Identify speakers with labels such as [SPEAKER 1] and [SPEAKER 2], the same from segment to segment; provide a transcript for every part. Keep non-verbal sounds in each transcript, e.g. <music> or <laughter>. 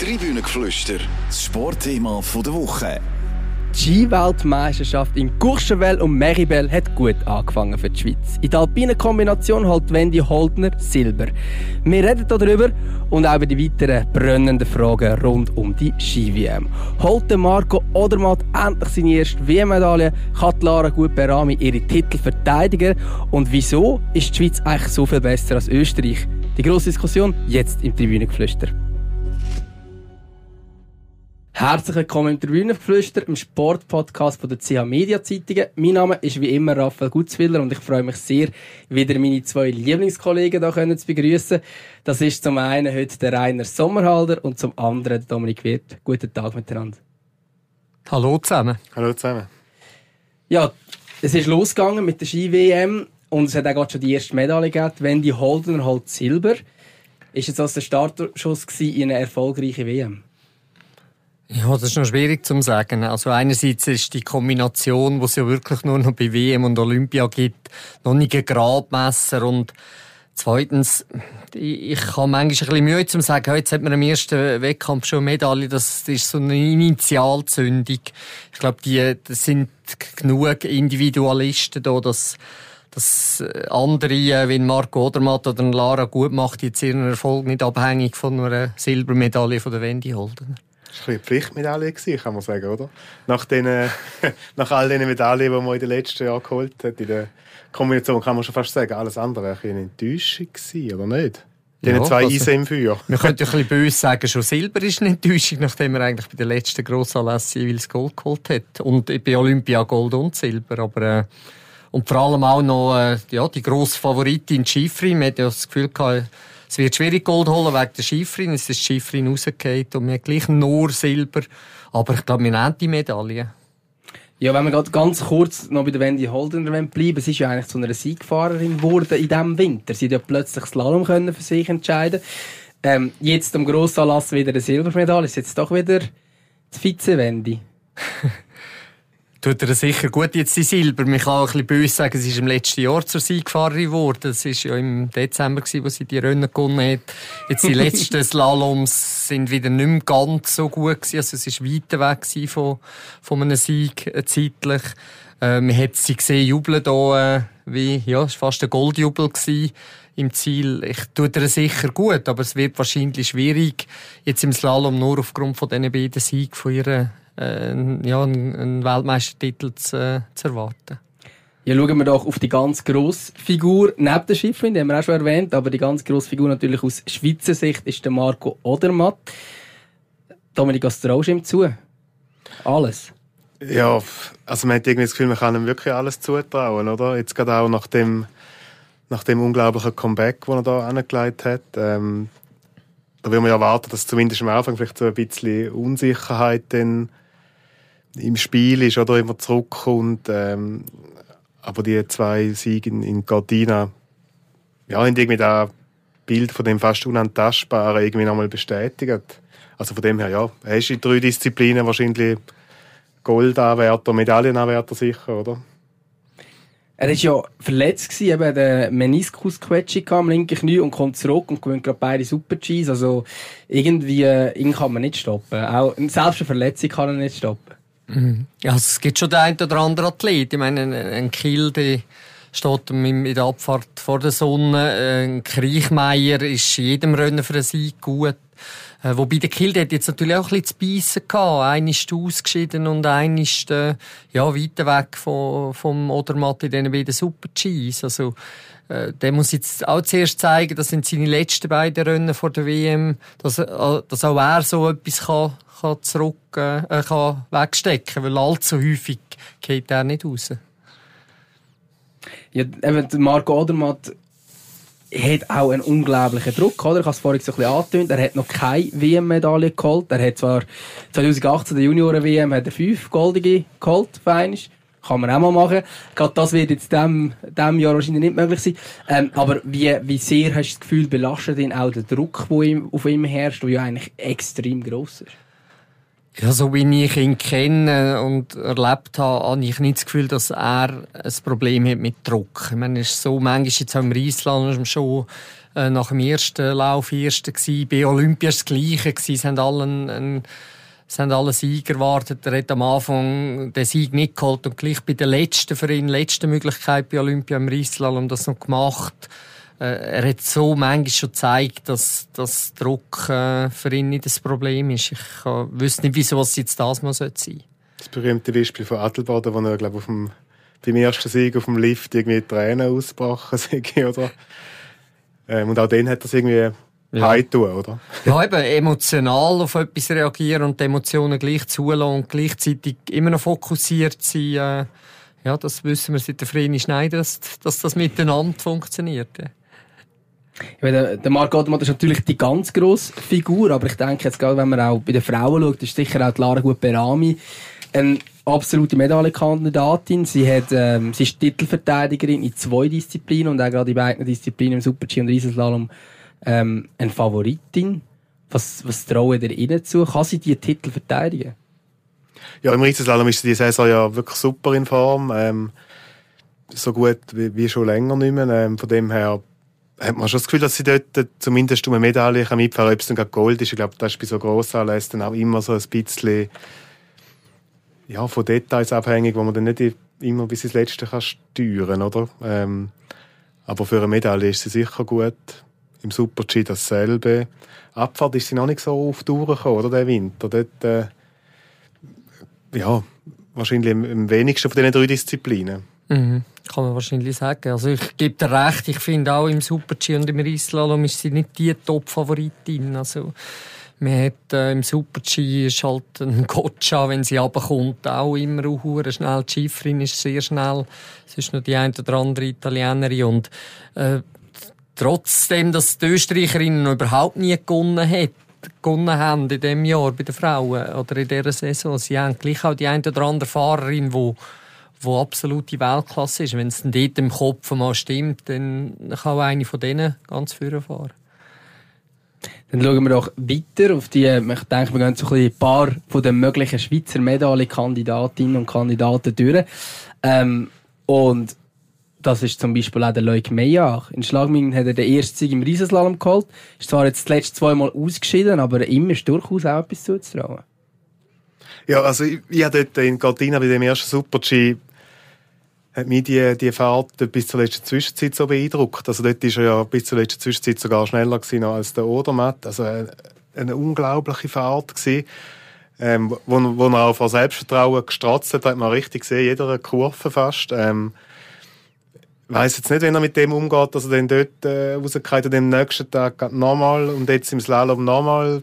[SPEAKER 1] Tribünengeflüster, das Sportthema der Woche.
[SPEAKER 2] Die Ski-Weltmeisterschaft in Courchevel und Meribel hat gut angefangen für die Schweiz. In der alpinen Kombination holt Wendy Holdner Silber. Wir reden darüber und auch über die weiteren brennenden Fragen rund um die Ski-WM. Holt Marco Odermatt endlich seine erste WM-Medaille? Kann Lara Gutberami ihre Titel verteidigen? Und wieso ist die Schweiz eigentlich so viel besser als Österreich? Die grosse Diskussion jetzt im Tribünengeflüster. Herzlich willkommen im Tribünengeflüster, im Sportpodcast von der CH Media Zeitungen. Mein Name ist wie immer Raphael Gutzwiller und ich freue mich sehr, wieder meine zwei Lieblingskollegen hier zu begrüßen. Das ist zum einen heute der Rainer Sommerhalder und zum anderen der Dominik Wirth. Guten Tag miteinander.
[SPEAKER 3] Hallo zusammen.
[SPEAKER 4] Hallo zusammen.
[SPEAKER 2] Ja, es ist losgegangen mit der Ski-WM und es hat auch gerade schon die erste Medaille gegeben. Wendy Holdener holt Silber. Ist jetzt das der Startschuss in eine erfolgreiche WM?
[SPEAKER 3] Ja, das ist noch schwierig zu sagen. Also einerseits ist die Kombination, wo es ja wirklich nur noch bei WM und Olympia gibt, noch nicht ein Gradmesser und Zweitens, ich habe manchmal ein bisschen Mühe zu sagen, jetzt hat man im ersten Wettkampf schon eine Medaille, das ist so eine Initialzündung. Ich glaube, die, das sind genug Individualisten da, dass, dass andere, wie Marco Odermatt oder Lara gut macht, jetzt ihren Erfolg nicht abhängig von einer Silbermedaille von der Wendy Holdener.
[SPEAKER 4] Das war eine Pflichtmedaille, kann man sagen, oder? Nach, den, <laughs> nach all den Medaillen, die man in den letzten Jahren geholt hat, in der Kombination kann man schon fast sagen, alles andere war eine Enttäuschung, oder nicht? Die ja, zwei also, Eisen im Feuer. <laughs>
[SPEAKER 3] Man könnte ein bisschen böse sagen, schon Silber ist eine Enttäuschung, nachdem er eigentlich bei den letzten Grossanlässen jeweils Gold geholt hat. Und bei Olympia Gold und Silber. Aber, äh, und vor allem auch noch äh, ja, die grosse Favoritin Schifrin. Man hat ja das Gefühl gehabt, es wird schwierig Gold holen wegen der Schifrin. Es ist die Schifrin rausgefallen und wir haben gleich nur Silber. Aber ich glaube, wir nehmen die Medaille.
[SPEAKER 2] Ja, wenn wir gerade ganz kurz noch bei der Wendy Holdener bleiben, sie ist ja eigentlich zu einer Siegfahrerin geworden in diesem Winter. Sie hat ja plötzlich Slalom können für sich entscheiden. Ähm, jetzt am Grossanlass wieder eine Silbermedaille. Ist jetzt doch wieder die Vize-Wendy. <laughs>
[SPEAKER 3] tut er sicher gut jetzt die Silber. Man kann auch ein bisschen böse sagen, sie ist im letzten Jahr zur Siegfahrerin geworden. Das war ja im Dezember, gewesen, wo sie die Rennen gewonnen hat. Jetzt die <laughs> letzten Slaloms sind wieder nicht mehr ganz so gut gewesen. Also es war weiter weg von, von einem Sieg, äh, zeitlich. Äh, man hat sie gesehen jubeln da, äh, wie, ja, es war fast ein Goldjubel gewesen im Ziel. Ich tue dir sicher gut, aber es wird wahrscheinlich schwierig, jetzt im Slalom nur aufgrund von diesen beiden Siegen von ihrer äh, ja, einen Weltmeistertitel zu, äh, zu erwarten.
[SPEAKER 2] Ja, schauen wir doch auf die ganz grosse Figur neben der Schiffrin, die haben wir auch schon erwähnt, aber die ganz grosse Figur natürlich aus Schweizer Sicht ist der Marco Odermatt. Dominik, was traust du ihm zu? Alles?
[SPEAKER 4] Ja, also man hat irgendwie das Gefühl, man kann ihm wirklich alles zutrauen, oder? Jetzt gerade auch nach dem, nach dem unglaublichen Comeback, das er da angelegt hat. Ähm, da will man ja erwarten, dass zumindest am Anfang vielleicht so ein bisschen Unsicherheit dann im Spiel ist oder immer zurückkommt. Ähm, aber die zwei Siege in, in Gardina, ja, haben irgendwie das Bild von dem fast Unantastbaren irgendwie nochmal bestätigt. Also von dem her, ja, hast du in drei Disziplinen wahrscheinlich Goldanwärter, Medaillenanwärter sicher, oder?
[SPEAKER 2] Er war ja verletzt, gewesen, eben der Meniskusquetsche am linken Knie und kommt zurück und gewinnt gerade beide Super Gs. Also irgendwie, ihn kann man nicht stoppen. Auch, selbst eine Verletzung kann er nicht stoppen.
[SPEAKER 3] Also es gibt schon den einen oder anderen Athlet. Ich meine, ein Kiel, der steht in der Abfahrt vor der Sonne. Ein Kriechmeier ist jedem Rennen für einen Sieg gut. Äh, wobei der Kiel hat jetzt natürlich auch ein bisschen zu beißen gehabt. Einer ist ausgeschieden und einer ist, äh, ja, weiter weg vom, vom Odermatt in diesen beiden Super Gs. Also, der muss jetzt auch zuerst zeigen, das sind seine letzten beiden Rennen vor der WM, dass, äh, dass auch er so etwas kann, kann zurück, äh, kann wegstecken, weil allzu häufig geht er nicht raus.
[SPEAKER 2] Ja, eben, Marco Odermatt hat auch einen unglaublichen Druck, oder? Ich habe es vorhin so ein bisschen angetönt. Er hat noch keine WM-Medaille geholt. Er hat zwar 2018 der Junioren-WM fünf goldige geholt, feinisch. Kann man auch mal machen. Gerade das wird jetzt dem, dem Jahr wahrscheinlich nicht möglich sein. Ähm, aber wie, wie sehr hast du das Gefühl, belastet ihn auch der Druck, der auf ihm herrscht, der ja eigentlich extrem gross ist?
[SPEAKER 3] Ja, so wie ich ihn kenne und erlebt habe, habe ich nicht das Gefühl, dass er ein Problem hat mit Druck. Ich meine, es ist so, manchmal jetzt auch im Riesland schon äh, nach dem ersten Lauf Erster gewesen. Bei Olympia war das Gleiche. Sie haben alle einen, einen es haben alle Sieger erwartet. Er hat am Anfang den Sieg nicht geholt und gleich bei der letzten für ihn, letzten Möglichkeit bei Olympia im Rieslalom das noch gemacht. Äh, er hat so manchmal schon gezeigt, dass, dass Druck äh, für ihn nicht das Problem ist. Ich äh, wüsste nicht, wieso es jetzt das mal sein sollte.
[SPEAKER 4] Das berühmte Beispiel von Adelboden, wo er, glaube auf dem, beim ersten Sieg auf dem Lift irgendwie Tränen ausgebrochen <laughs> sind, oder? Ähm, und auch den hat das irgendwie ja. tun, oder?
[SPEAKER 3] ja, eben emotional auf etwas reagieren und die Emotionen gleich zulassen und gleichzeitig immer noch fokussiert sein. Äh, ja, das wissen wir seit der Vreni Schneider, dass, dass das miteinander funktioniert. Ja.
[SPEAKER 2] Meine, der Marc Odermatt ist natürlich die ganz grosse Figur, aber ich denke jetzt gerade, wenn man auch bei den Frauen schaut, ist sicher auch die Lara Gut-Berami eine absolute Medaillenkandidatin. Sie, hat, ähm, sie ist Titelverteidigerin in zwei Disziplinen und auch gerade in beiden Disziplinen im Super-G und Riesenslalom ähm, eine Favoritin. Was, was trauen ihr ihnen zu? Kann sie die Titel verteidigen?
[SPEAKER 4] Ja, im Riesenslalom ist die Saison ja wirklich super in Form. Ähm, so gut wie, wie, schon länger nicht mehr. Ähm, von dem her hat man schon das Gefühl, dass sie dort zumindest um eine Medaille mitfahren kann. Ob es dann Gold ist, ich glaube, das ist bei so Grossanlässen dann auch immer so ein bisschen ja, von Details abhängig, wo man dann nicht immer bis ins Letzte kann steuern oder? Ähm, aber für eine Medaille ist sie sicher gut. Im Super-G dasselbe. Abfahrt ist sie noch nicht so auf die oder, der Winter. Dort, äh, ja, wahrscheinlich am wenigsten von diesen drei Disziplinen.
[SPEAKER 3] Mhm, kann man wahrscheinlich sagen. Also ich gebe dir recht, ich finde auch im Super-G und im Rieslalom ist sie nicht die Top-Favoritin. Also man hat äh, im Super-G ist halt ein Gotcha, wenn sie runterkommt, auch immer auch schnell. Die Schifferin ist sehr schnell. Es ist noch die eine oder andere Italienerin und äh, trotzdem, dass die Österreicherinnen überhaupt nie gewonnen hat, gewonnen haben in diesem Jahr bei den Frauen oder in dieser Saison. Sie haben gleich auch die eine oder andere Fahrerin, die wo absolute Weltklasse ist. Wenn es dann dort im Kopf mal stimmt, dann kann auch eine von denen ganz vorne fahren.
[SPEAKER 2] Dann schauen wir doch weiter auf die, ich denke, wir gehen so ein, paar von den möglichen Schweizer Medaillenkandidatinnen und Kandidaten durch. Ähm, und das ist zum Beispiel auch der Leuk Meyer. In Schlagminen hat er den ersten Sieg im Riesenslalom geholt. Ist zwar jetzt das letzte zweimal ausgeschieden, aber immer ist durchaus auch etwas zuzutrauen.
[SPEAKER 4] Ja, also ich, ich habe dort in Cortina bei dem ersten Super-G hat mich die, die Fahrt bis zur letzten Zwischenzeit so beeindruckt. Also dort war er ja bis zur letzten Zwischenzeit sogar schneller gewesen als der Odermatt. Also eine, eine unglaubliche Fahrt gewesen. Ähm, wo, wo er auch vor Selbstvertrauen gestratzt hat, hat man richtig gesehen, jeder Kurve fast. Ähm, weiß jetzt nicht, wenn er mit dem umgeht, dass er dann dort äh, rausgeht und am nächsten Tag nochmal und jetzt im Slalom nochmal.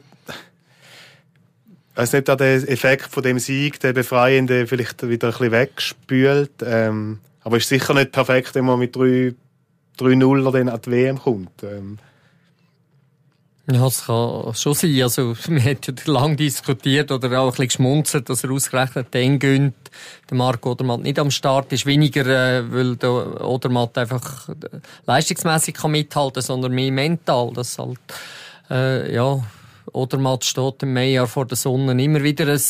[SPEAKER 4] Ich weiß nicht, ob der Effekt von dem Sieg, der Befreiende, vielleicht wieder ein bisschen wegspült. Ähm, aber ist sicher nicht perfekt, wenn man mit 3-0 dann an die WM kommt. Ähm,
[SPEAKER 3] ja, es kann schon sein. Also, <laughs> wir haben ja lange diskutiert oder auch ein bisschen geschmunzelt, dass er ausgerechnet den gönnt. Der Marc Odermatt nicht am Start ist. Weniger, äh, weil der Odermatt einfach äh, leistungsmässig kann mithalten, sondern mehr mental. Das halt, äh, ja, Odermatt steht im Mai vor der Sonne immer wieder ein,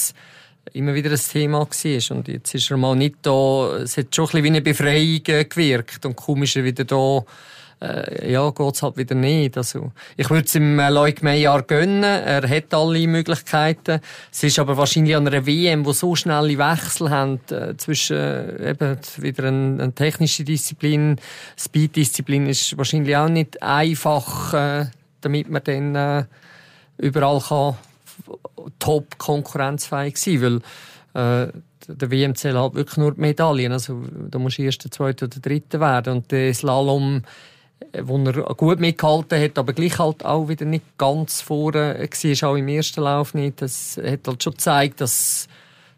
[SPEAKER 3] immer wieder ein Thema war. Und jetzt ist er mal nicht da. Es hat schon ein bisschen wie eine Befreiung äh, gewirkt. Und er wieder da, äh, ja, geht's halt wieder nicht. Also, ich würde es ihm äh, Leuk Meyer gönnen. Er hat alle Möglichkeiten. Es ist aber wahrscheinlich an einer WM, wo so schnelle Wechsel haben, äh, zwischen, äh, eben, wieder eine, eine technische Disziplin, Speed-Disziplin ist wahrscheinlich auch nicht einfach, äh, damit man dann, äh, überall kann top konkurrenzfähig sein, weil, äh, der WM zählt halt wirklich nur die Medaillen. Also, da musst du erster, zweiter oder dritter werden. Und der Slalom wo er gut mitgehalten hat, aber gleich halt auch wieder nicht ganz vorne war, auch im ersten Lauf nicht. Das hat halt schon gezeigt, dass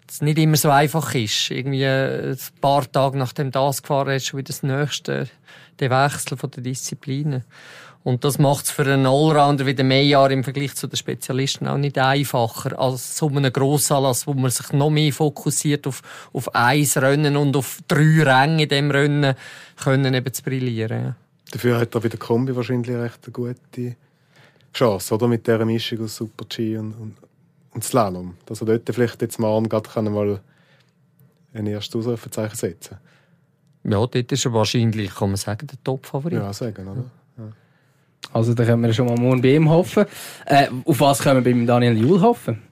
[SPEAKER 3] es nicht immer so einfach ist. Irgendwie ein paar Tage nachdem das gefahren ist, schon wieder das nächste, der Wechsel von der Disziplinen. Und das macht es für einen Allrounder wie der Meyer im Vergleich zu den Spezialisten auch nicht einfacher als so einem Grossanlass, wo man sich noch mehr fokussiert auf, auf ein Rennen und auf drei Ränge in dem Rennen können eben zu brillieren.
[SPEAKER 4] Dafür hat er bei der Kombi wahrscheinlich recht eine gute Chance, oder? Mit dieser Mischung aus Super-G und, und, und Slalom. Dass er dort vielleicht jetzt morgen gerade kann mal ein erstes Ausrufezeichen setzen
[SPEAKER 3] Ja, dort ist er wahrscheinlich, kann man sagen, der Top-Favorit.
[SPEAKER 4] Ja, sagen, oder? Ja.
[SPEAKER 2] Also da können wir schon mal morgen bei ihm hoffen. Äh, auf was können wir bei Daniel Juhl hoffen?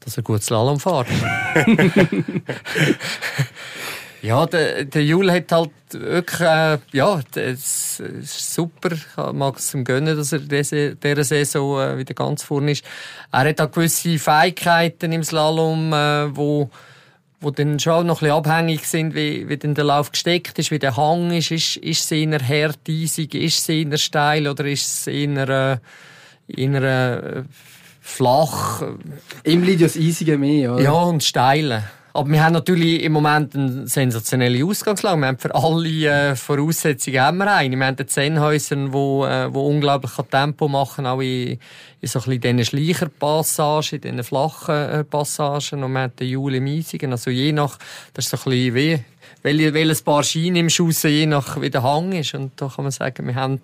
[SPEAKER 3] Dass er gut Slalom fährt. <laughs> <laughs> <laughs> ja, der, der Jul hat halt wirklich, äh, ja, das ist super. Ich mag es ihm gönnen, dass er diese, dieser Saison äh, wieder ganz vorne ist. Er hat auch gewisse Fähigkeiten im Slalom, äh, wo wo dann schon noch ein bisschen abhängig sind, wie, wie denn der Lauf gesteckt ist, wie der Hang ist. Ist, ist es eher hart, eisig, ist es eher steil oder ist es eher, äh, eher äh, flach?
[SPEAKER 2] Ihm liegt ja das Eisige mehr, oder?
[SPEAKER 3] Ja, und steile. Aber wir haben natürlich im Moment eine sensationelle Ausgangslage. Wir haben für alle äh, Voraussetzungen haben wir eine. Wir haben den Zennhäusern, wo, äh, wo unglaublich Tempo machen, auch in, in so ein bisschen diesen Schleicherpassagen, in diesen flachen äh, Passagen. Und wir haben den Juli Miesigen. Also je nach, das ist so ein bisschen wie, welche, welches Paar Schienen im Schuss, je nach wie der Hang ist. Und da kann man sagen, wir haben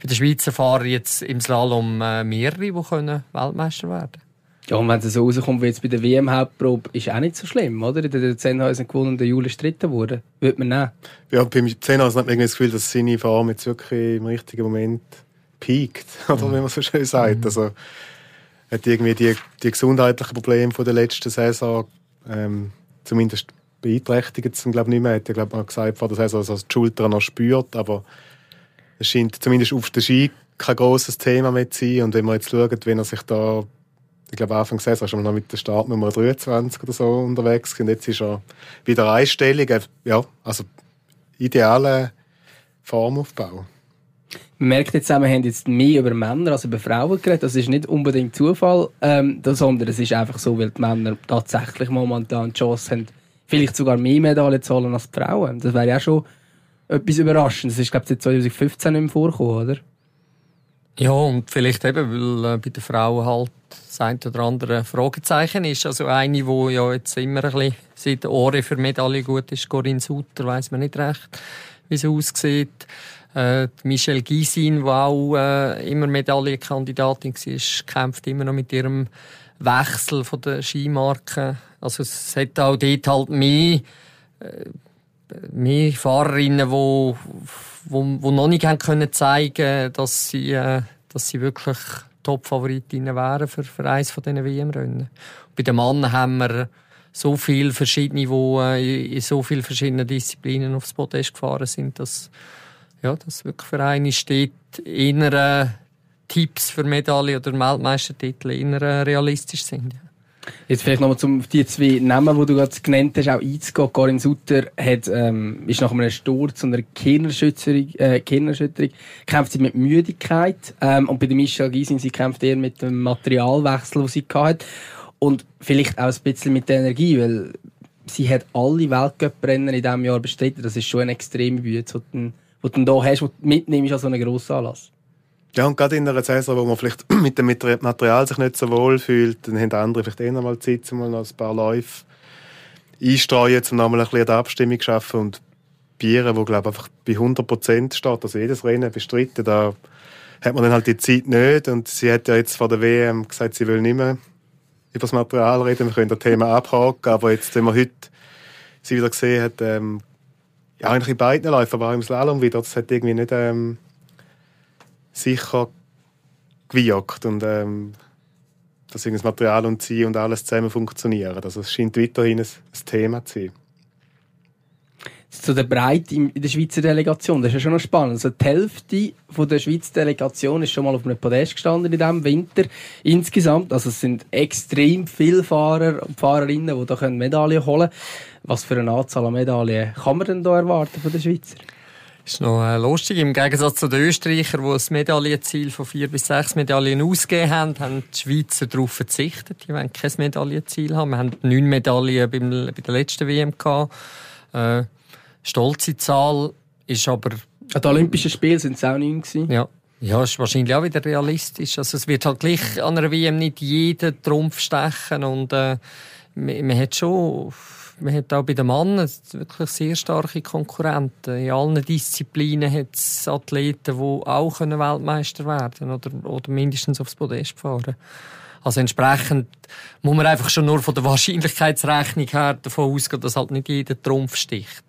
[SPEAKER 3] bei den Schweizer Fahrern jetzt im Slalom äh, mehrere, die können Weltmeister werden können.
[SPEAKER 2] Ja, und wenn es so rauskommt wie jetzt bei der WM-Hauptprobe, ist auch nicht so schlimm, oder? In der Zehnhäusen gewonnen und der Juli Dritter wurde. Würde man nehmen.
[SPEAKER 4] Ja, beim Zehnhausen hat man irgendwie das Gefühl, dass seine Form jetzt wirklich im richtigen Moment piekt, <laughs> oder wie man so schön sagt. Mhm. Also, hat irgendwie die, die gesundheitlichen Probleme von der letzten Saison, ähm, zumindest beeinträchtigt es glaube nicht mehr. Hat er, glaube ich, gesagt vor der Saison, dass er die Schulter noch spürt, aber es scheint zumindest auf der Ski kein grosses Thema mehr zu sein. Und wenn man jetzt schaut, wenn er sich da ich glaube, Anfang Saison war noch mit der Startnummer 23 oder so unterwegs. Und jetzt ist er wieder einstellig. Ja, also idealer Formaufbau.
[SPEAKER 2] Man merkt jetzt auch, wir haben jetzt mehr über Männer als über Frauen geredet. Das ist nicht unbedingt Zufall, ähm, sondern es ist einfach so, weil die Männer tatsächlich momentan die Chance haben, vielleicht sogar mehr Medaillen zu holen als die Frauen. Das wäre ja schon etwas Überraschendes. Das ist, glaube ich, seit 2015 nicht mehr vorgekommen, oder?
[SPEAKER 3] Ja, und vielleicht eben, weil äh, bei den Frauen halt das ein oder andere Fragezeichen ist. Also eine, die ja jetzt immer ein bisschen seit Ohren für Medaille gut ist, Corinne Sutter, weiß man nicht recht, wie sie aussieht. Äh, Michelle Gysin, die auch äh, immer Medaillenkandidatin war, kämpft immer noch mit ihrem Wechsel von der Skimarke. Also es hat auch dort halt mehr, äh, mehr Fahrerinnen, die wo, wo, noch nicht haben können zeigen, dass sie, äh, dass sie wirklich Top-Favoritinnen wären für, für eines von diesen WM-Rennen. Bei den Männern haben wir so viele verschiedene, die äh, in so vielen verschiedenen Disziplinen aufs Podest gefahren sind, dass, ja, dass wirklich für eine steht, innere Tipps für Medaille oder Weltmeistertitel eher realistisch sind. Ja.
[SPEAKER 2] Jetzt vielleicht nochmal zum die zwei Namen, die du gerade genannt hast, auch einzugehen. Karin Sutter hat, ähm, ist nach einem Sturz und einer Gehirnerschütterung, äh, Gehirnerschütterung kämpft sie mit Müdigkeit. Ähm, und bei der Michelle Gysin, sie kämpft eher mit dem Materialwechsel, den sie hatte. Und vielleicht auch ein bisschen mit der Energie, weil sie hat alle Weltcuprennen in diesem Jahr bestritten. Das ist schon eine extreme Bühne, die du, da hast, die du mitnimmst an so einen grossen Anlass.
[SPEAKER 4] Ja, und gerade in einer Saison, wo man vielleicht <clears throat> mit dem Material sich nicht so wohl fühlt, dann haben andere vielleicht eher mal Zeit, um noch ein paar Läufe einstreuen, um nochmal ein bisschen die Abstimmung zu schaffen. Und Bieren, wo glaube einfach bei 100% steht, also jedes Rennen bestritten, da hat man dann halt die Zeit nicht. Und sie hat ja jetzt vor der WM gesagt, sie will nicht mehr über das Material reden, wir können das Thema abhaken, aber jetzt, wenn man heute sie wieder gesehen hat, ähm, ja, eigentlich in beiden Läufen, aber auch im Slalom wieder, das hat irgendwie nicht... Ähm, sicher gewirkt und ähm, dass das Material und sie und alles zusammen funktionieren. Also es scheint weiterhin ein, Thema zu sein.
[SPEAKER 2] Zu der Breite in der Schweizer Delegation, das ist ja schon noch spannend. Also die Hälfte der Schweizer Delegation ist schon mal auf einem Podest gestanden in diesem Winter insgesamt. Also es sind extrem viele Fahrer und Fahrerinnen, die da Medaillen holen können. Was für eine Anzahl an Medaillen kann man denn da erwarten von den Schweizer?
[SPEAKER 3] Ist noch äh, lustig. Im Gegensatz zu den Österreichern, die ein Medaillenziel von vier bis sechs Medaillen ausgegeben haben, haben die Schweizer darauf verzichtet. Die wollen kein Medaillenziel haben. Wir haben neun Medaillen beim, bei der letzten WM gehabt. Äh, stolze Zahl ist aber...
[SPEAKER 2] An den Olympischen Spielen sind es auch neun gewesen.
[SPEAKER 3] Ja. Ja, ist wahrscheinlich auch wieder realistisch. Also es wird halt gleich an einer WM nicht jeden Trumpf stechen und äh, man, man hat schon man hat auch bei den Männern wirklich sehr starke Konkurrenten. In allen Disziplinen hat es Athleten, die auch Weltmeister werden können oder, oder mindestens aufs Podest fahren Also entsprechend muss man einfach schon nur von der Wahrscheinlichkeitsrechnung her davon ausgehen, dass halt nicht jeder Trumpf sticht.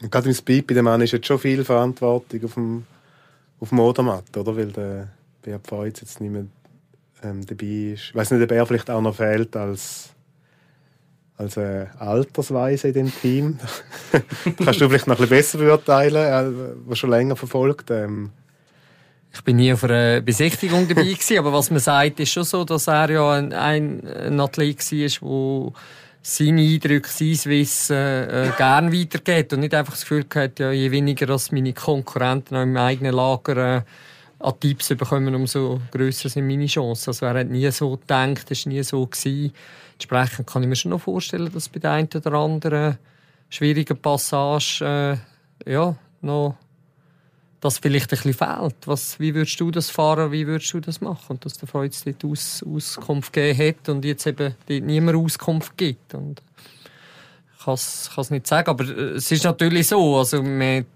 [SPEAKER 4] Und gerade im Speed bei dem Mann ist jetzt schon viel Verantwortung auf dem, auf dem Odermatt, oder? Weil der Beat Feuz jetzt nicht mehr ähm, dabei ist. Ich weiß nicht, ob er vielleicht auch noch fehlt als, als äh, Altersweise in dem Team. <laughs> kannst du vielleicht noch ein bisschen besser beurteilen, äh, was schon länger verfolgt. Ähm.
[SPEAKER 3] Ich bin nie auf einer Besichtigung dabei <laughs> gewesen, aber was man sagt, ist schon so, dass er ja ein, ein, ein Athlet war, der seine Eindrücke, sein Wissen äh, gern weitergeht und nicht einfach das Gefühl hat, ja, je weniger als meine Konkurrenten im eigenen Lager äh, an Tipps bekommen, umso grösser sind meine Chancen. Also er hat nie so gedacht, es war nie so. Gewesen. Entsprechend kann ich mir schon noch vorstellen, dass bei der einen oder anderen schwierigen Passage äh, ja, noch das vielleicht ein bisschen fehlt. Was, wie würdest du das fahren, wie würdest du das machen? Und dass der Freude dort Aus, Auskunft gegeben hat und jetzt eben dort niemand Auskunft gibt. Und ich kann es nicht sagen, aber es ist natürlich so, also mit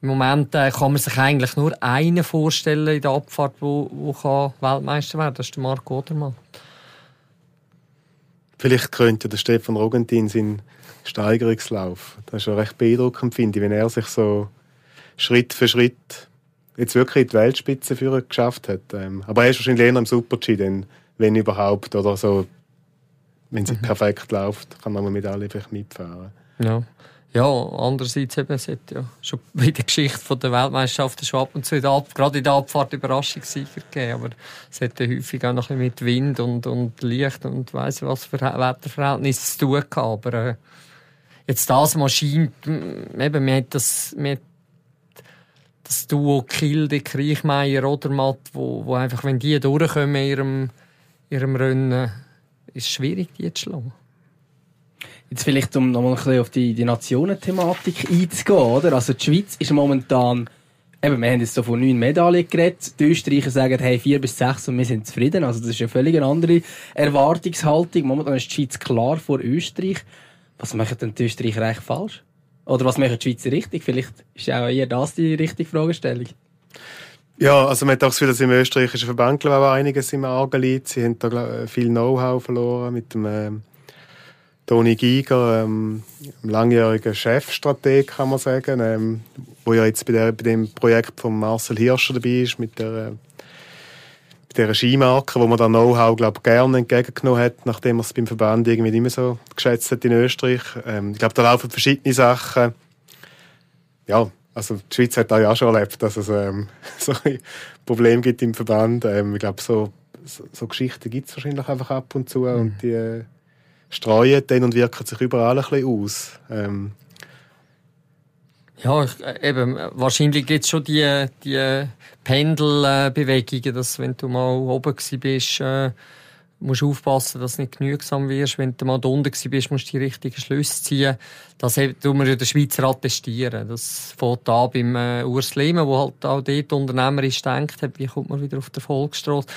[SPEAKER 3] im Moment äh, kann man sich eigentlich nur einen vorstellen in der Abfahrt, kann Weltmeister werden. Das ist der Marco Odermatt.
[SPEAKER 4] Vielleicht könnte der Stefan Rogentin seinen Steigerungslauf, das ist schon recht beeindruckend, finde ich, wenn er sich so Schritt für Schritt jetzt wirklich in die Weltspitze führen geschafft hat. Ähm, aber er ist wahrscheinlich eher im Super-G, wenn überhaupt, oder so, wenn es mhm. perfekt läuft, kann man mit alle vielleicht mitfahren.
[SPEAKER 3] Ja. Ja, andererseits eben, es hat ja schon <laughs> bei der Geschichte der Weltmeisterschaft schon ab und zu in Ab gerade in der Abfahrt Überraschungssieger gegeben, aber es hat ja häufig auch noch ein mit Wind und, und Licht und weiss was für Wetterverhältnisse zu tun gehabt, aber äh, jetzt das mal scheint, eben, man hat das, hat das Duo Kilde, Kriechmeier, Odermatt, wo, wo einfach, wenn die durchkommen in ihrem, ihrem Rennen, ist es schwierig, die zu schlagen.
[SPEAKER 2] Jetzt vielleicht, um nochmal ein bisschen auf die, die Nationenthematik einzugehen, oder? Also die Schweiz ist momentan, eben, wir haben jetzt so von neun Medaillen geredet, die Österreicher sagen, hey, vier bis sechs und wir sind zufrieden. Also das ist eine völlig andere Erwartungshaltung. Momentan ist die Schweiz klar vor Österreich. Was machen denn die Österreicher eigentlich falsch? Oder was machen die Schweizer richtig? Vielleicht ist auch eher das die richtige Fragestellung.
[SPEAKER 4] Ja, also man hat auch das Gefühl, dass im österreichischen Verband glaube ich, auch einiges im Argen liegt. Sie haben da viel Know-how verloren mit dem äh, Toni Giger, ähm, langjähriger Chefstrateg, kann man sagen, ähm, wo ja jetzt bei, der, bei dem Projekt von Marcel Hirscher dabei ist, mit der, äh, mit der Skimarke, wo man da Know-how, glaube gerne entgegengenommen hat, nachdem man es beim Verband irgendwie nicht mehr so geschätzt hat in Österreich. Ähm, ich glaube, da laufen verschiedene Sachen. Ja, also die Schweiz hat da ja auch schon erlebt, dass es ähm, <laughs> so ein Problem gibt im Verband. Ähm, ich glaube, so, so, so Geschichten gibt es wahrscheinlich einfach ab und zu mhm. und die äh, streuen dann und wirken sich überall ein bisschen aus. Ähm.
[SPEAKER 3] Ja, äh, eben, wahrscheinlich gibt es schon die, die Pendelbewegungen, dass wenn du mal oben bist, äh, musst aufpassen, dass du nicht genügsam wirst. Wenn du mal da unten bist, musst du die richtigen Schlüsse ziehen. Das tun wir in der Schweizer attestieren. Das fängt an beim äh, Urs Lehmann, der halt auch dort unternehmerisch denkt, wie kommt man wieder auf der Volksstraße.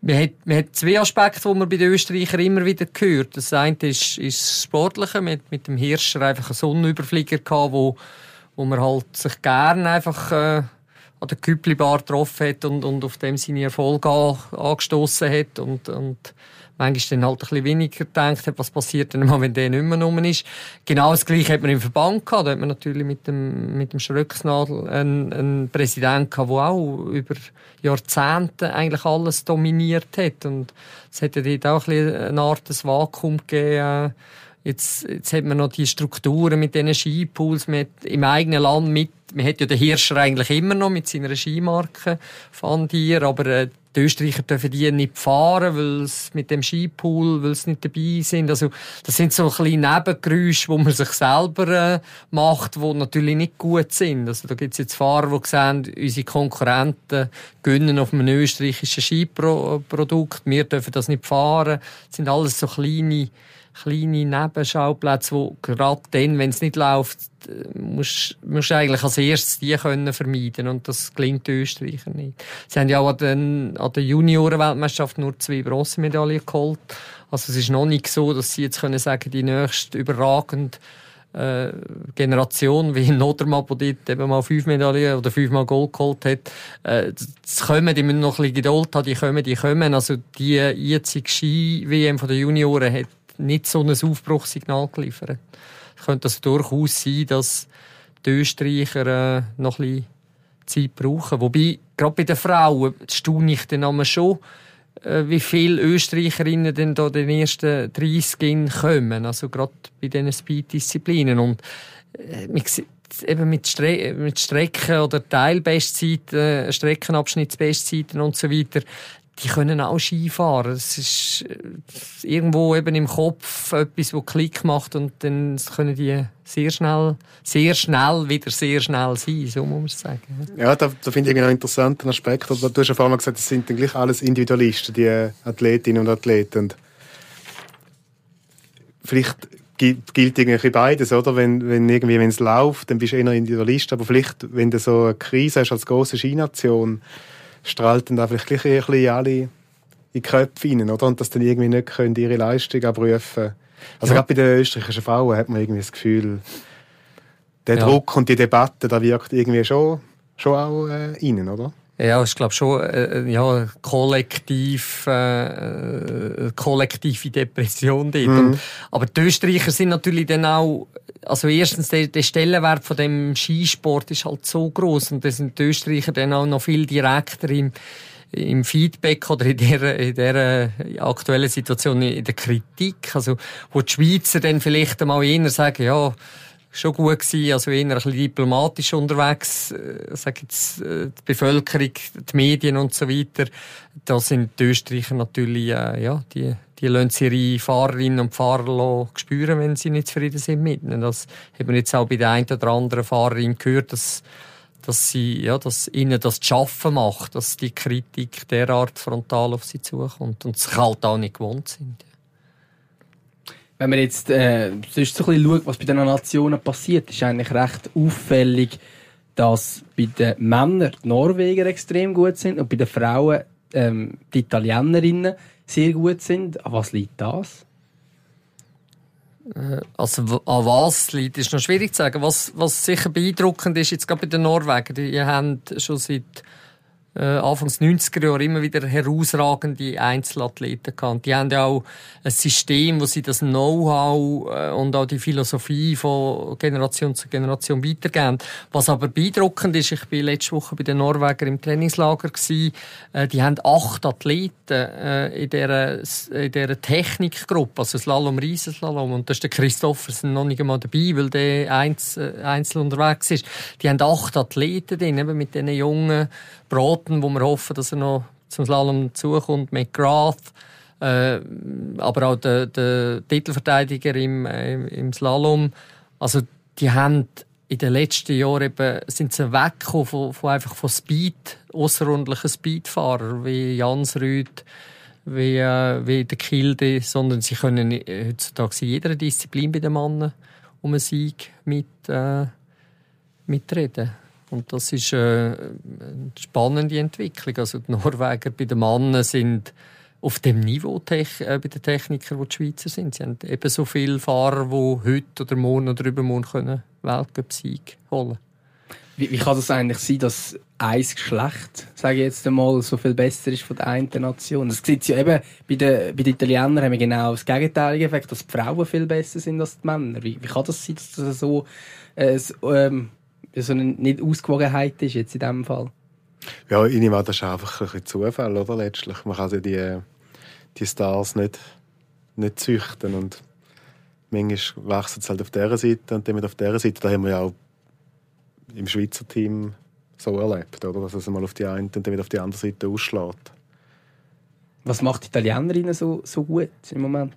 [SPEAKER 3] Man hat, man hat zwei Aspekte, die man bei den Österreichern immer wieder hört. Das eine ist, ist das Sportliche. Man hat mit dem Hirscher einfach einen Sonnenüberflieger gehabt, wo, wo man halt sich gerne einfach, äh, an der Küppli-Bar getroffen hat und, und auf dem seine Erfolge an, angestoßen hat und, und manchmal dann halt ein bisschen weniger gedacht hat, was passiert denn mal, wenn der nicht mehr rum ist. Genau das Gleiche hat man im Verband gehabt. Da hat man natürlich mit dem, mit dem Schröcksnadel einen, einen Präsidenten gehabt, der auch über Jahrzehnte eigentlich alles dominiert hat. Und es hat ja auch ein bisschen eine Art des Vakuum gegeben, Jetzt, jetzt hat man noch die Strukturen mit diesen Skipools, mit, im eigenen Land mit, man hat ja den Hirscher eigentlich immer noch mit seiner Skimarke, fand ich, aber äh, die Österreicher dürfen die nicht fahren, weil es mit dem Skipool, weil sie nicht dabei sind. Also, das sind so kleine Nebengeräusche, wo man sich selber äh, macht, die natürlich nicht gut sind. Also, da gibt es jetzt Fahrer, die sehen, unsere Konkurrenten gönnen auf einem österreichischen Skiprodukt, wir dürfen das nicht fahren. Das sind alles so kleine kleine Nebenschauplätze, wo gerade dann, wenn es nicht läuft, musst, musst du eigentlich als erstes die können vermeiden und das gelingt den Österreichern nicht. Sie haben ja auch an, den, an der Junioren-Weltmeisterschaft nur zwei Bronzemedaillen geholt. Also es ist noch nicht so, dass sie jetzt können sagen, die nächste überragend äh, Generation wie Notermann, der dort eben mal fünf Medaillen oder fünfmal Gold geholt hat, äh, das kommen, die müssen noch ein bisschen Geduld haben, die kommen, die kommen. Also die jetzige Ski-WM von den Junioren hat nicht so ein Aufbruchssignal geliefert. Es könnte also durchaus sein, dass die Österreicher äh, noch ein bisschen Zeit brauchen. Wobei, gerade bei den Frauen staune ich dann schon, äh, wie viele Österreicherinnen denn da den ersten 30 kommen. Also gerade bei diesen Speed-Disziplinen. Und äh, man sieht, eben mit, Stre mit Strecken oder Teilbestzeiten, Streckenabschnittsbestzeiten und so weiter, die können auch Ski fahren. Es ist äh, irgendwo eben im Kopf etwas, wo Klick macht und dann können die sehr schnell, sehr schnell wieder sehr schnell sein, so muss man sagen.
[SPEAKER 4] Ja, da, da finde ich einen interessanten Aspekt. Du hast ja vorhin gesagt, es sind dann gleich alles Individualisten, die Athletinnen und Athleten. Und vielleicht gilt irgendwie beides, oder? Wenn, wenn irgendwie, wenn es läuft, dann bist du eher Individualist, aber vielleicht, wenn du so eine Krise hast als große Skination, strahlt dann da vielleicht gleich ein bisschen alle in die Köpfe rein, oder? Und dass dann irgendwie nicht können ihre Leistung abrufen Also ja. gerade bei den österreichischen Frauen hat man irgendwie das Gefühl, der ja. Druck und die Debatte, da wirkt irgendwie schon, schon auch äh, rein, oder?
[SPEAKER 3] Ja, ich glaube schon, äh, äh, ja, kollektiv, äh, kollektive Depression dort. Mhm. Aber die Österreicher sind natürlich dann auch, also erstens, der, der Stellenwert von dem Skisport ist halt so groß und da sind die Österreicher dann auch noch viel direkter im, im Feedback oder in der, in der aktuellen Situation in der Kritik. Also, wo die Schweizer dann vielleicht einmal eher sagen, ja, schon gut gewesen, also eher ein bisschen diplomatisch unterwegs, äh, sag jetzt, äh, die Bevölkerung, die Medien und so weiter. Da sind die Österreicher natürlich, äh, ja, die, die lassen ihre Fahrerinnen und Fahrer spüren, wenn sie nicht zufrieden sind mit ihnen. Das haben wir jetzt auch bei der einen oder anderen Fahrerin gehört, dass, dass sie, ja, dass ihnen das zu schaffen macht, dass die Kritik derart frontal auf sie zukommt und sich halt auch nicht gewohnt sind.
[SPEAKER 2] Wenn man jetzt äh, sonst so ein bisschen schaut, was bei den Nationen passiert, ist eigentlich recht auffällig, dass bei den Männern die Norweger extrem gut sind und bei den Frauen ähm, die Italienerinnen sehr gut sind. An was liegt das?
[SPEAKER 3] Äh, also an was liegt, ist noch schwierig zu sagen. Was, was sicher beeindruckend ist, jetzt gerade bei den Norwegern, die haben schon seit äh, Anfangs 90er Jahre immer wieder herausragende Einzelathleten gehabt. Die haben ja auch ein System, wo sie das Know-how äh, und auch die Philosophie von Generation zu Generation weitergeben. Was aber beeindruckend ist, ich bin letzte Woche bei den Norwegern im Trainingslager gewesen, äh, die haben acht Athleten äh, in dieser, in dieser Technikgruppe, also Slalom, Riesenslalom, und da ist der Christoffersen noch nicht einmal dabei, weil der einzeln, einzeln unterwegs ist. Die haben acht Athleten drin, eben mit diesen jungen Broten, wo wir hoffen, dass er noch zum Slalom zukommt, McGrath, äh, aber auch der, der Titelverteidiger im, äh, im Slalom. Also die haben in den letzten Jahren eben, sind sie weggekommen von, von einfach von Speed, außerordentlichen Speedfahrern wie Jans Rüth, wie, äh, wie der Kilde, sondern sie können heutzutage in jeder Disziplin bei den Männern um einen Sieg mit, äh, mitreden. Und das ist äh, eine spannende Entwicklung. Also die Norweger bei den Männern sind auf dem Niveau äh, bei den Technikern, wo die Schweizer sind. Sie haben ebenso viele Fahrer, die heute oder morgen oder übermorgen können Weltcup-Sieg holen
[SPEAKER 2] wie, wie kann das eigentlich sein, dass ein Geschlecht, sage ich jetzt einmal, so viel besser ist von der einen Nation? Das sieht ja eben, bei den, bei den Italienern haben wir genau das gegenteilige Effekt, dass die Frauen viel besser sind als die Männer. Wie, wie kann das sein, dass das so äh, ähm, so eine nicht Ausgewogenheit ist jetzt in diesem Fall.
[SPEAKER 4] Ja, ich nehme an, das ist einfach ein bisschen Zufall, oder? Letztlich. Man kann ja die, die Stars nicht, nicht züchten und manchmal wechselt es halt auf dieser Seite und dann auf dieser Seite. Da haben wir ja auch im Schweizer Team so erlebt, oder? dass es mal auf die eine und dann wieder auf die andere Seite ausschlägt.
[SPEAKER 2] Was macht die Italienerinnen so, so gut im Moment?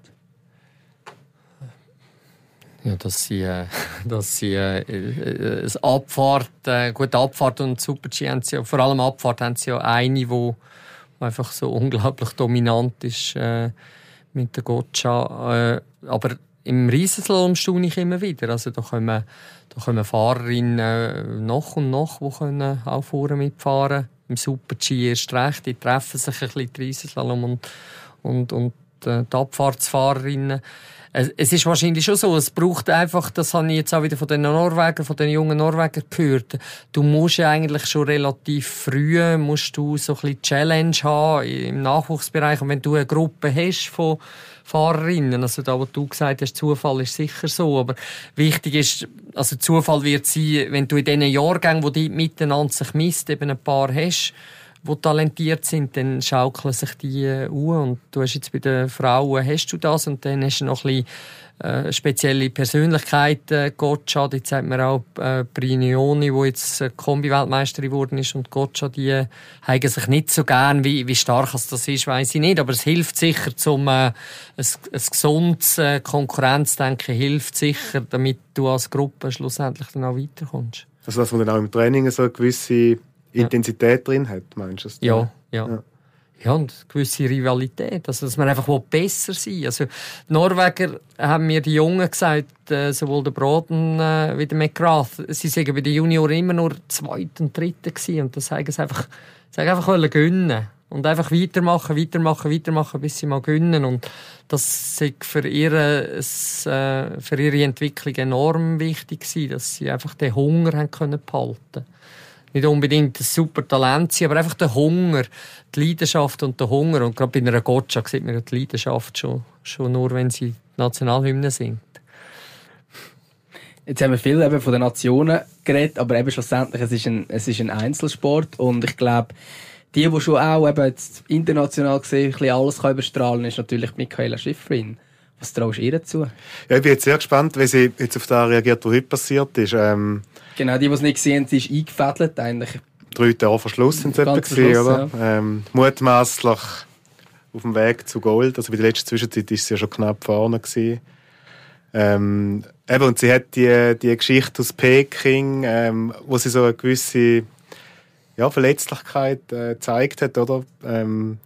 [SPEAKER 3] Ja, dass sie, äh, <laughs> dass sie äh, äh, Abfahrt, äh, gut Abfahrt und Super-G haben sie, vor allem Abfahrt haben sie ja eine, wo einfach so <laughs> unglaublich dominant ist äh, mit der Gotcha. Äh, aber im Riesenslalom staune ich immer wieder. Also da kommen, da kommen Fahrerinnen äh, noch und noch, die können auch vorne mitfahren. Im Super-G erst recht. Die treffen sich ein bisschen im Riesenslalom und, und, und äh, die Abfahrtsfahrerinnen. Es ist wahrscheinlich schon so, es braucht einfach, das habe ich jetzt auch wieder von den Norwegern, von den jungen Norwegern gehört, du musst ja eigentlich schon relativ früh, musst du so ein bisschen Challenge haben im Nachwuchsbereich. Und wenn du eine Gruppe hast von Fahrerinnen, also da, wo du gesagt hast, Zufall ist sicher so, aber wichtig ist, also Zufall wird sein, wenn du in diesen Jahrgängen, wo die miteinander sich misst, eben ein paar hast, die talentiert sind, dann schaukeln sich die äh, um. Und du hast jetzt bei den Frauen hast du das und dann hast du noch ein bisschen äh, spezielle Persönlichkeiten. Gotcha, jetzt sagt man auch äh, Brignoni, wo jetzt äh, Kombi-Weltmeisterin geworden ist und Gotcha, die äh, haben sich nicht so gern, wie, wie stark das ist, weiß ich nicht, aber es hilft sicher zum äh, ein, ein gesundes äh, Konkurrenzdenken hilft sicher, damit du als Gruppe schlussendlich dann auch weiterkommst.
[SPEAKER 4] Also dass man dann auch im Training so gewisse Intensität drin hat, meinst du?
[SPEAKER 3] Ja, ja. ja. Ja, und gewisse Rivalität. Also, dass man einfach besser sein will. Also, die Norweger haben mir die Jungen gesagt, äh, sowohl der Broden äh, wie der McGrath, sie sagen bei den Junioren immer nur zweit und dritte gewesen. Und das sagen sie einfach, sagen einfach wollen gönnen. Und einfach weitermachen, weitermachen, weitermachen, bis sie mal gönnen. Und das ist für ihre, äh, für ihre Entwicklung enorm wichtig gewesen, dass sie einfach den Hunger haben können behalten nicht unbedingt ein super Talent sein, aber einfach der Hunger, die Leidenschaft und der Hunger. Und gerade bei einer Gotcha sieht man die Leidenschaft schon, schon nur, wenn sie Nationalhymne singt.
[SPEAKER 2] Jetzt haben wir viel eben von den Nationen geredet, aber eben schlussendlich, es ist ein, es ist ein Einzelsport und ich glaube, die, die schon auch eben jetzt international gesehen ein bisschen alles kann überstrahlen ist natürlich Michaela Schifrin. Was traust du ihr dazu?
[SPEAKER 4] Ja, ich bin jetzt sehr gespannt, wie sie jetzt auf das reagiert, was heute passiert ist. Ähm,
[SPEAKER 2] Genau, die, die es nicht gesehen haben, ist eingefädelt eigentlich.
[SPEAKER 4] Drei Tage Verschluss sind es etwa gewesen, oder? Ja. Ähm, mutmaßlich auf dem Weg zu Gold. Also bei der letzten Zwischenzeit ist sie ja schon knapp vorne gewesen. Ähm, eben, und sie hat die, die Geschichte aus Peking, ähm, wo sie so eine gewisse ja, Verletzlichkeit äh, gezeigt hat, oder? Ähm,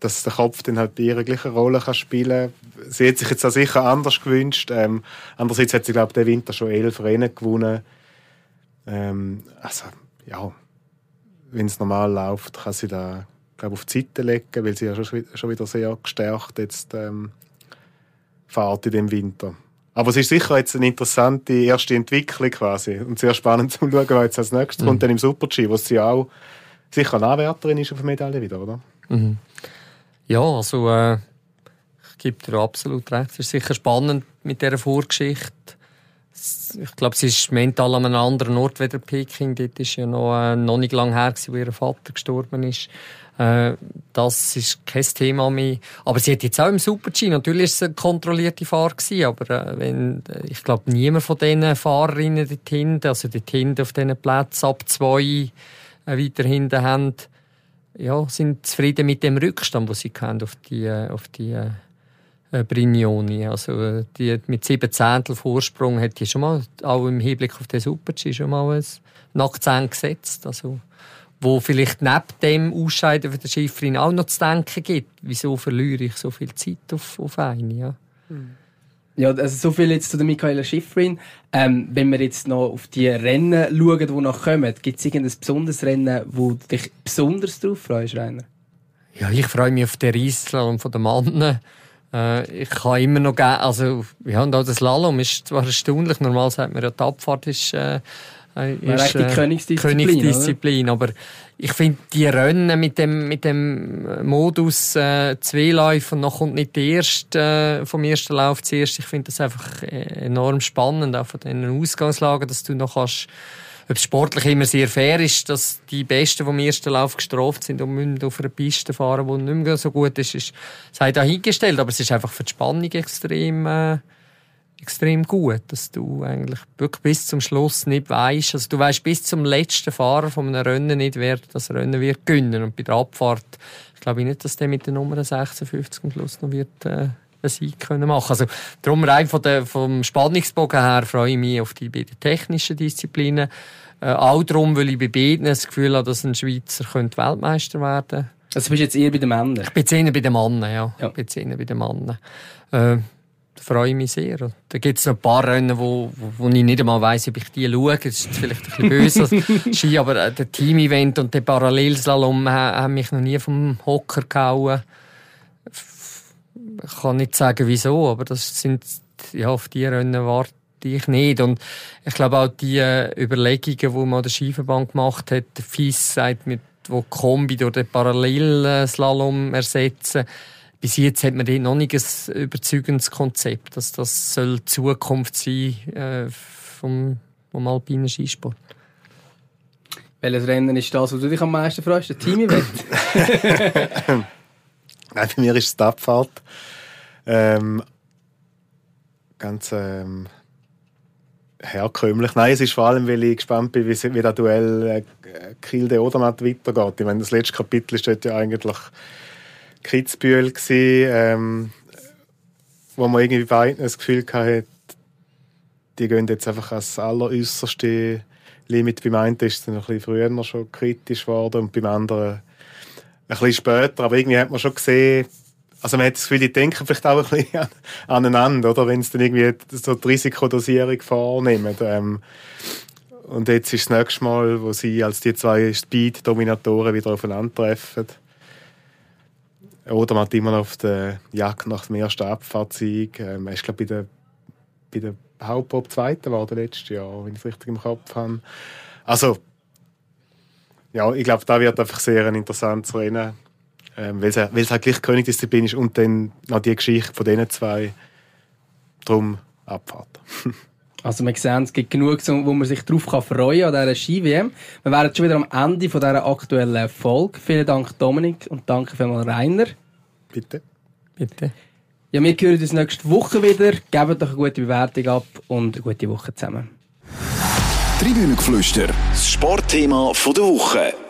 [SPEAKER 4] dass der Kopf dann halt bei ihrer gleichen Rolle kann spielen kann. Sie hat sich jetzt auch sicher anders gewünscht. Ähm, andererseits hat sie, glaube ich, den Winter schon elf Rennen gewonnen. Ähm, also, ja, wenn es normal läuft, kann sie da glaube auf die Seite legen, weil sie ja schon, schon wieder sehr gestärkt jetzt ähm, fährt in dem Winter. Aber es ist sicher jetzt eine interessante erste Entwicklung quasi und sehr spannend <laughs> zu schauen, was jetzt als nächstes mhm. kommt dann im Super-G, wo sie auch sicher eine Anwärterin ist auf Medaille wieder, oder?
[SPEAKER 3] Mhm. Ja, also äh, ich gebe dir absolut recht. Es ist sicher spannend mit dieser Vorgeschichte ich glaube, sie ist mental an einem anderen Ort wie Peking. Dort ist ja noch, äh, noch nicht lange her, wo ihr Vater gestorben ist. Äh, das ist kein Thema mehr. Aber sie hat jetzt auch im Super-G, natürlich ist es eine kontrollierte Fahrt gewesen, aber äh, wenn, äh, ich glaube, niemand von diesen Fahrerinnen dort hinten, also dort hinten auf diesen Plätzen ab zwei äh, weiter hinten haben, ja, sind zufrieden mit dem Rückstand, den sie haben auf die, äh, auf die Brignoni. Also, äh, die, mit sieben Zehntel Vorsprung hat die schon mal, auch im Hinblick auf den Super-G, schon mal ein Nacktzehn gesetzt. Also, wo vielleicht neben dem Ausscheiden für den Schifferin auch noch zu denken gibt. Wieso verliere ich so viel Zeit auf, auf eine? Ja.
[SPEAKER 2] Ja, also so viel jetzt zu der Michaela Schifrin. Ähm, wenn wir jetzt noch auf die Rennen schauen, die noch kommen, gibt es irgendein besonderes Rennen, wo du dich besonders darauf freust, Rainer?
[SPEAKER 3] Ja, ich freue mich auf den Riesland von den Mannen. Äh, ich kann immer noch geben, also, ja, und auch das Slalom ist zwar erstaunlich, normal sagt man ja, die Abfahrt ist, äh,
[SPEAKER 2] äh ist äh, Königsdisziplin,
[SPEAKER 3] Königsdisziplin aber ich finde die Rennen mit dem, mit dem Modus äh, zwei Läufe und noch kommt nicht der erste, äh, vom ersten Lauf zuerst, ich finde das einfach äh, enorm spannend, auch von den Ausgangslagen, dass du noch kannst ob es sportlich immer sehr fair ist, dass die Besten vom ersten Lauf gestraft sind und müssen auf einer Piste fahren, die nicht mehr so gut ist, ist sei dahingestellt. Aber es ist einfach für die Spannung extrem, äh, extrem gut, dass du eigentlich wirklich bis zum Schluss nicht weißt. Also du weißt bis zum letzten Fahrer von einem Rennen nicht, wer das Rennen wird gewinnen. Und bei der Abfahrt, ich glaube nicht, dass der mit der Nummer 56 am Schluss noch wird, äh, einen Sieg können machen. Also, darum rein von der, vom Spannungsbogen her freue ich mich auf die beiden technischen Disziplinen. Äh, auch darum, weil ich bei beiden das Gefühl habe, dass ein Schweizer könnte Weltmeister werden könnte.
[SPEAKER 2] Also bist du jetzt eher bei den Männern?
[SPEAKER 3] Ich bin jetzt eher bei den Männern, ja. ja. Ich bin jetzt eher bei den Männern. Äh, da freue ich mich sehr. Da gibt es noch ein paar Rennen, wo, wo ich nicht einmal weiss, ob ich die schaue. Das ist vielleicht ein bisschen böse, <laughs> Ski, aber äh, der Team-Event und der Parallelslalom haben mich noch nie vom Hocker gehauen ich kann nicht sagen, wieso, aber das sind, ja, auf die Rennen warte ich nicht. Und ich glaube auch die äh, Überlegungen, die man der Skiverband gemacht hat, der FIS sagt, mit, wo Kombi durch den Parallelslalom ersetzen, bis jetzt hat man dort noch nicht ein überzeugendes Konzept, dass das soll Zukunft sein äh, vom, vom alpinen Skisport.
[SPEAKER 2] Welches Rennen ist das, wo du dich am meisten freust? Der Team-Event? <laughs> <laughs>
[SPEAKER 4] Nein, bei mir ist es die Abfahrt. Ähm, ganz ähm, herkömmlich. Nein, es ist vor allem, weil ich gespannt bin, wie, wie das Duell äh, Kilde Odermatt weitergeht. Ich meine, das letzte Kapitel dort ja eigentlich Kitzbühel gewesen, ähm, wo man irgendwie beiden das Gefühl hatte, die gehen jetzt einfach als alleräußerste Limit. Beim einen ist es ein bisschen früher schon kritisch geworden und beim anderen bisschen später. Aber irgendwie hat man schon gesehen, also man hat das Gefühl, die denken vielleicht auch ein bisschen aneinander, oder? Wenn sie dann irgendwie so die Risikodosierung vornehmen. Ähm, und jetzt ist das nächste Mal, wo sie als die zwei Speed-Dominatoren wieder aufeinandertreffen. Oder man hat immer noch auf der Jagd nach dem ersten Abfahrtsieg. Ähm, er ist, glaube ich, bei der, bei der Hauptpop Zweiter war der letzte Jahr, wenn ich es richtig im Kopf habe. Also, ja, ich glaube, da wird einfach sehr ein interessantes Rennen ähm, weil es halt gleich Königdisziplin ist und dann noch die Geschichte von diesen zwei drum Abfahrt. <laughs>
[SPEAKER 2] Also wir sehen, es gibt genug, wo man sich darauf freuen kann an dieser Ski-WM. Wir wären schon wieder am Ende von dieser aktuellen Folge. Vielen Dank Dominik und danke vielmals Rainer.
[SPEAKER 4] Bitte.
[SPEAKER 3] Bitte.
[SPEAKER 2] Ja, wir hören uns nächste Woche wieder. Gebt doch eine gute Bewertung ab und eine gute Woche zusammen.
[SPEAKER 1] Tribünengeflüster, das Sportthema der Woche.